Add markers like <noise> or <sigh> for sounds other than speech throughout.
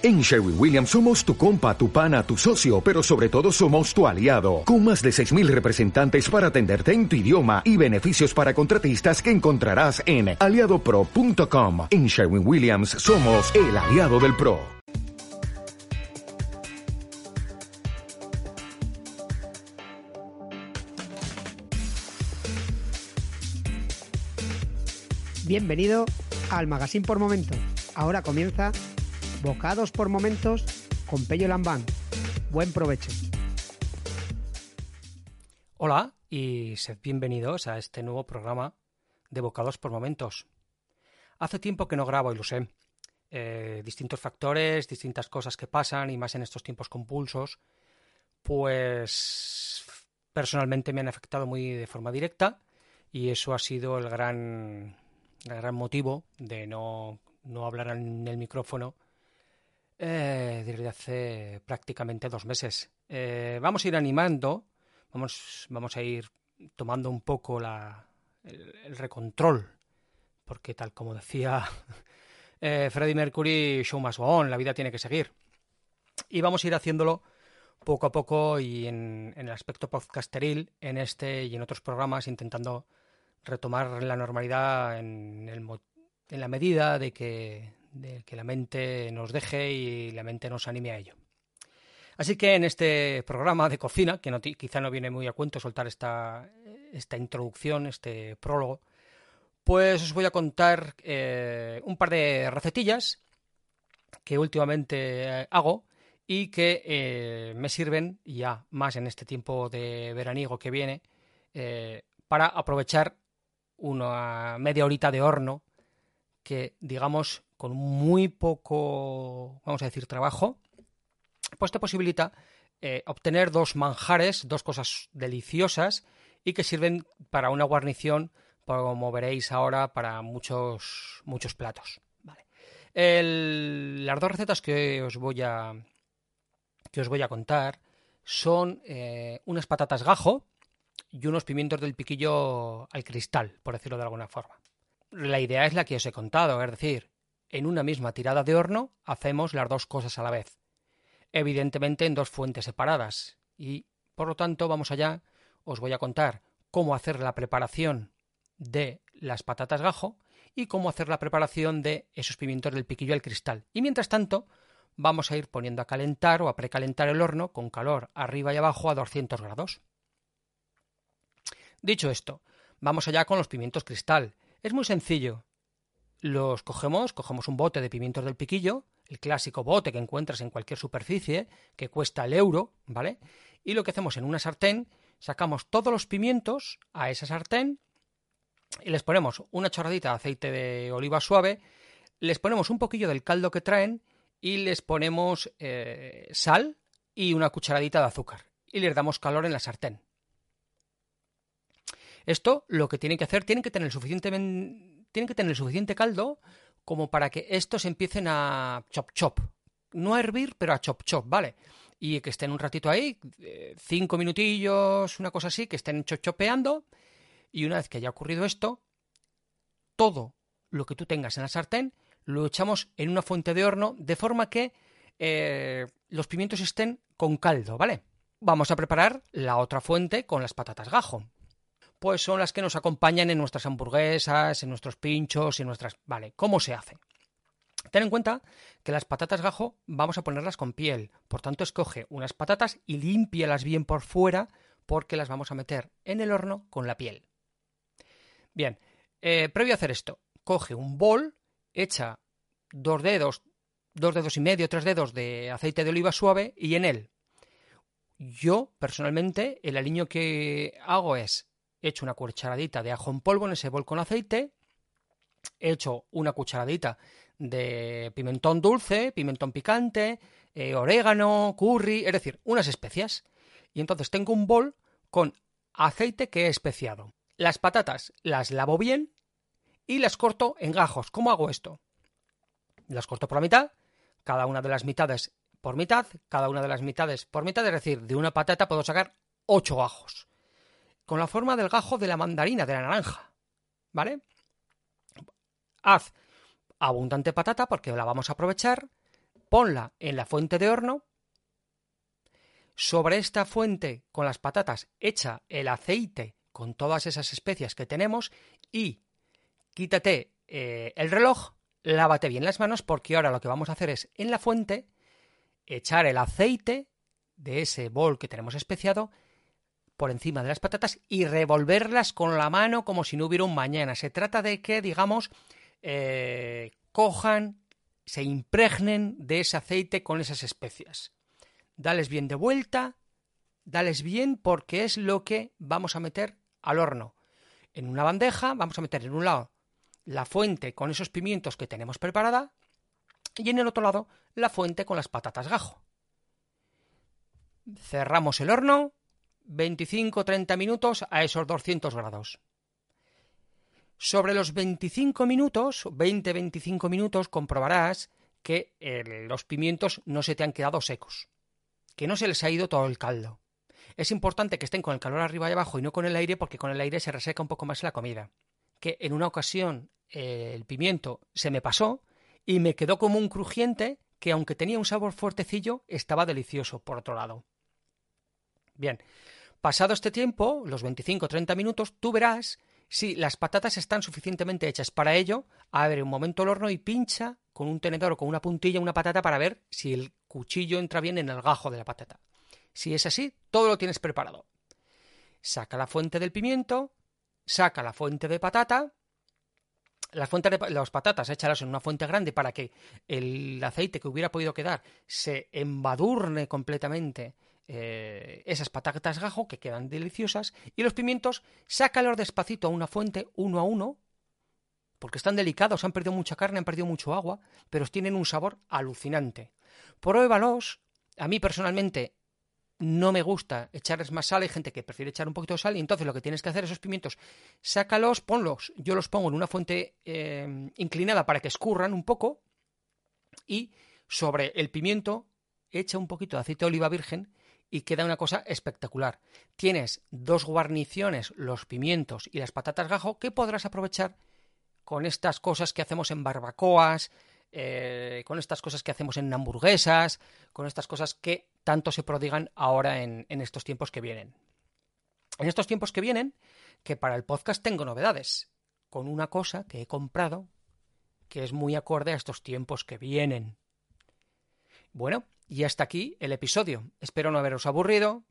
En Sherwin Williams somos tu compa, tu pana, tu socio, pero sobre todo somos tu aliado, con más de 6.000 representantes para atenderte en tu idioma y beneficios para contratistas que encontrarás en aliadopro.com. En Sherwin Williams somos el aliado del PRO. Bienvenido al Magazine por Momentos. Ahora comienza Bocados por momentos con Pello Lambán. Buen provecho. Hola y sed bienvenidos a este nuevo programa de Bocados por momentos. Hace tiempo que no grabo y lo sé. Eh, distintos factores, distintas cosas que pasan y más en estos tiempos compulsos, pues personalmente me han afectado muy de forma directa y eso ha sido el gran, el gran motivo de no, no hablar en el micrófono eh, desde hace prácticamente dos meses. Eh, vamos a ir animando, vamos, vamos a ir tomando un poco la, el, recontrol, porque tal como decía <laughs> eh, Freddie Mercury, show go on, la vida tiene que seguir. Y vamos a ir haciéndolo poco a poco y en, en el aspecto podcasteril, en este y en otros programas, intentando retomar la normalidad en, el, en la medida de que, de que la mente nos deje y la mente nos anime a ello. Así que en este programa de cocina, que quizá no viene muy a cuento soltar esta, esta introducción, este prólogo, pues os voy a contar eh, un par de recetillas que últimamente hago y que eh, me sirven, ya más en este tiempo de veraniego que viene, eh, para aprovechar una media horita de horno que, digamos, con muy poco, vamos a decir, trabajo, pues te posibilita eh, obtener dos manjares, dos cosas deliciosas y que sirven para una guarnición, como veréis ahora, para muchos, muchos platos. las dos recetas que os voy a, que os voy a contar son eh, unas patatas gajo y unos pimientos del piquillo al cristal, por decirlo de alguna forma. La idea es la que os he contado, es decir, en una misma tirada de horno hacemos las dos cosas a la vez. Evidentemente en dos fuentes separadas. Y, por lo tanto, vamos allá. Os voy a contar cómo hacer la preparación de las patatas gajo y cómo hacer la preparación de esos pimientos del piquillo al cristal. Y mientras tanto, vamos a ir poniendo a calentar o a precalentar el horno con calor arriba y abajo a 200 grados. Dicho esto, vamos allá con los pimientos cristal. Es muy sencillo los cogemos, cogemos un bote de pimientos del piquillo, el clásico bote que encuentras en cualquier superficie, que cuesta el euro, ¿vale? Y lo que hacemos en una sartén, sacamos todos los pimientos a esa sartén y les ponemos una chorradita de aceite de oliva suave, les ponemos un poquillo del caldo que traen y les ponemos eh, sal y una cucharadita de azúcar y les damos calor en la sartén. Esto lo que tienen que hacer, tienen que tener suficientemente tienen que tener suficiente caldo como para que estos empiecen a chop chop. No a hervir, pero a chop chop, ¿vale? Y que estén un ratito ahí, eh, cinco minutillos, una cosa así, que estén chop chopeando. Y una vez que haya ocurrido esto, todo lo que tú tengas en la sartén lo echamos en una fuente de horno de forma que eh, los pimientos estén con caldo, ¿vale? Vamos a preparar la otra fuente con las patatas gajo pues son las que nos acompañan en nuestras hamburguesas, en nuestros pinchos, en nuestras... Vale, ¿cómo se hace? Ten en cuenta que las patatas gajo vamos a ponerlas con piel, por tanto escoge unas patatas y límpialas bien por fuera porque las vamos a meter en el horno con la piel. Bien, eh, previo a hacer esto, coge un bol, echa dos dedos, dos dedos y medio, tres dedos de aceite de oliva suave y en él yo personalmente el aliño que hago es hecho una cucharadita de ajo en polvo en ese bol con aceite, he hecho una cucharadita de pimentón dulce, pimentón picante, eh, orégano, curry, es decir, unas especias. Y entonces tengo un bol con aceite que he especiado. Las patatas las lavo bien y las corto en gajos. ¿Cómo hago esto? Las corto por la mitad, cada una de las mitades por mitad, cada una de las mitades por mitad, es decir, de una patata puedo sacar ocho gajos con la forma del gajo de la mandarina, de la naranja. ¿Vale? Haz abundante patata porque la vamos a aprovechar. ponla en la fuente de horno. Sobre esta fuente con las patatas echa el aceite con todas esas especias que tenemos y quítate eh, el reloj, lávate bien las manos porque ahora lo que vamos a hacer es en la fuente echar el aceite de ese bol que tenemos especiado por encima de las patatas y revolverlas con la mano como si no hubiera un mañana. Se trata de que, digamos, eh, cojan, se impregnen de ese aceite con esas especias. Dales bien de vuelta, dales bien porque es lo que vamos a meter al horno. En una bandeja vamos a meter en un lado la fuente con esos pimientos que tenemos preparada y en el otro lado la fuente con las patatas gajo. Cerramos el horno, 25-30 minutos a esos 200 grados. Sobre los 25 minutos, 20-25 minutos, comprobarás que eh, los pimientos no se te han quedado secos, que no se les ha ido todo el caldo. Es importante que estén con el calor arriba y abajo y no con el aire porque con el aire se reseca un poco más la comida. Que en una ocasión eh, el pimiento se me pasó y me quedó como un crujiente que aunque tenía un sabor fuertecillo estaba delicioso por otro lado. Bien, pasado este tiempo, los 25-30 minutos, tú verás si las patatas están suficientemente hechas. Para ello, abre un momento el horno y pincha con un tenedor o con una puntilla una patata para ver si el cuchillo entra bien en el gajo de la patata. Si es así, todo lo tienes preparado. Saca la fuente del pimiento, saca la fuente de patata, las fuentes de las patatas, échalas en una fuente grande para que el aceite que hubiera podido quedar se embadurne completamente eh, esas patatas gajo que quedan deliciosas y los pimientos sácalos despacito a una fuente uno a uno porque están delicados, han perdido mucha carne, han perdido mucho agua, pero tienen un sabor alucinante. Pruébalos. A mí personalmente no me gusta echarles más sal, hay gente que prefiere echar un poquito de sal y entonces lo que tienes que hacer esos pimientos, sácalos, ponlos, yo los pongo en una fuente eh, inclinada para que escurran un poco y sobre el pimiento echa un poquito de aceite de oliva virgen y queda una cosa espectacular. Tienes dos guarniciones, los pimientos y las patatas gajo, que podrás aprovechar con estas cosas que hacemos en barbacoas, eh, con estas cosas que hacemos en hamburguesas, con estas cosas que tanto se prodigan ahora en, en estos tiempos que vienen. En estos tiempos que vienen, que para el podcast tengo novedades, con una cosa que he comprado que es muy acorde a estos tiempos que vienen. Bueno, y hasta aquí el episodio. Espero no haberos aburrido.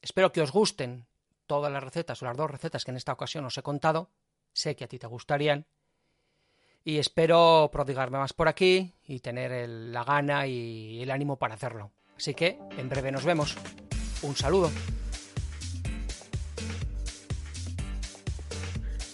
Espero que os gusten todas las recetas o las dos recetas que en esta ocasión os he contado. Sé que a ti te gustarían. Y espero prodigarme más por aquí y tener la gana y el ánimo para hacerlo. Así que en breve nos vemos. Un saludo.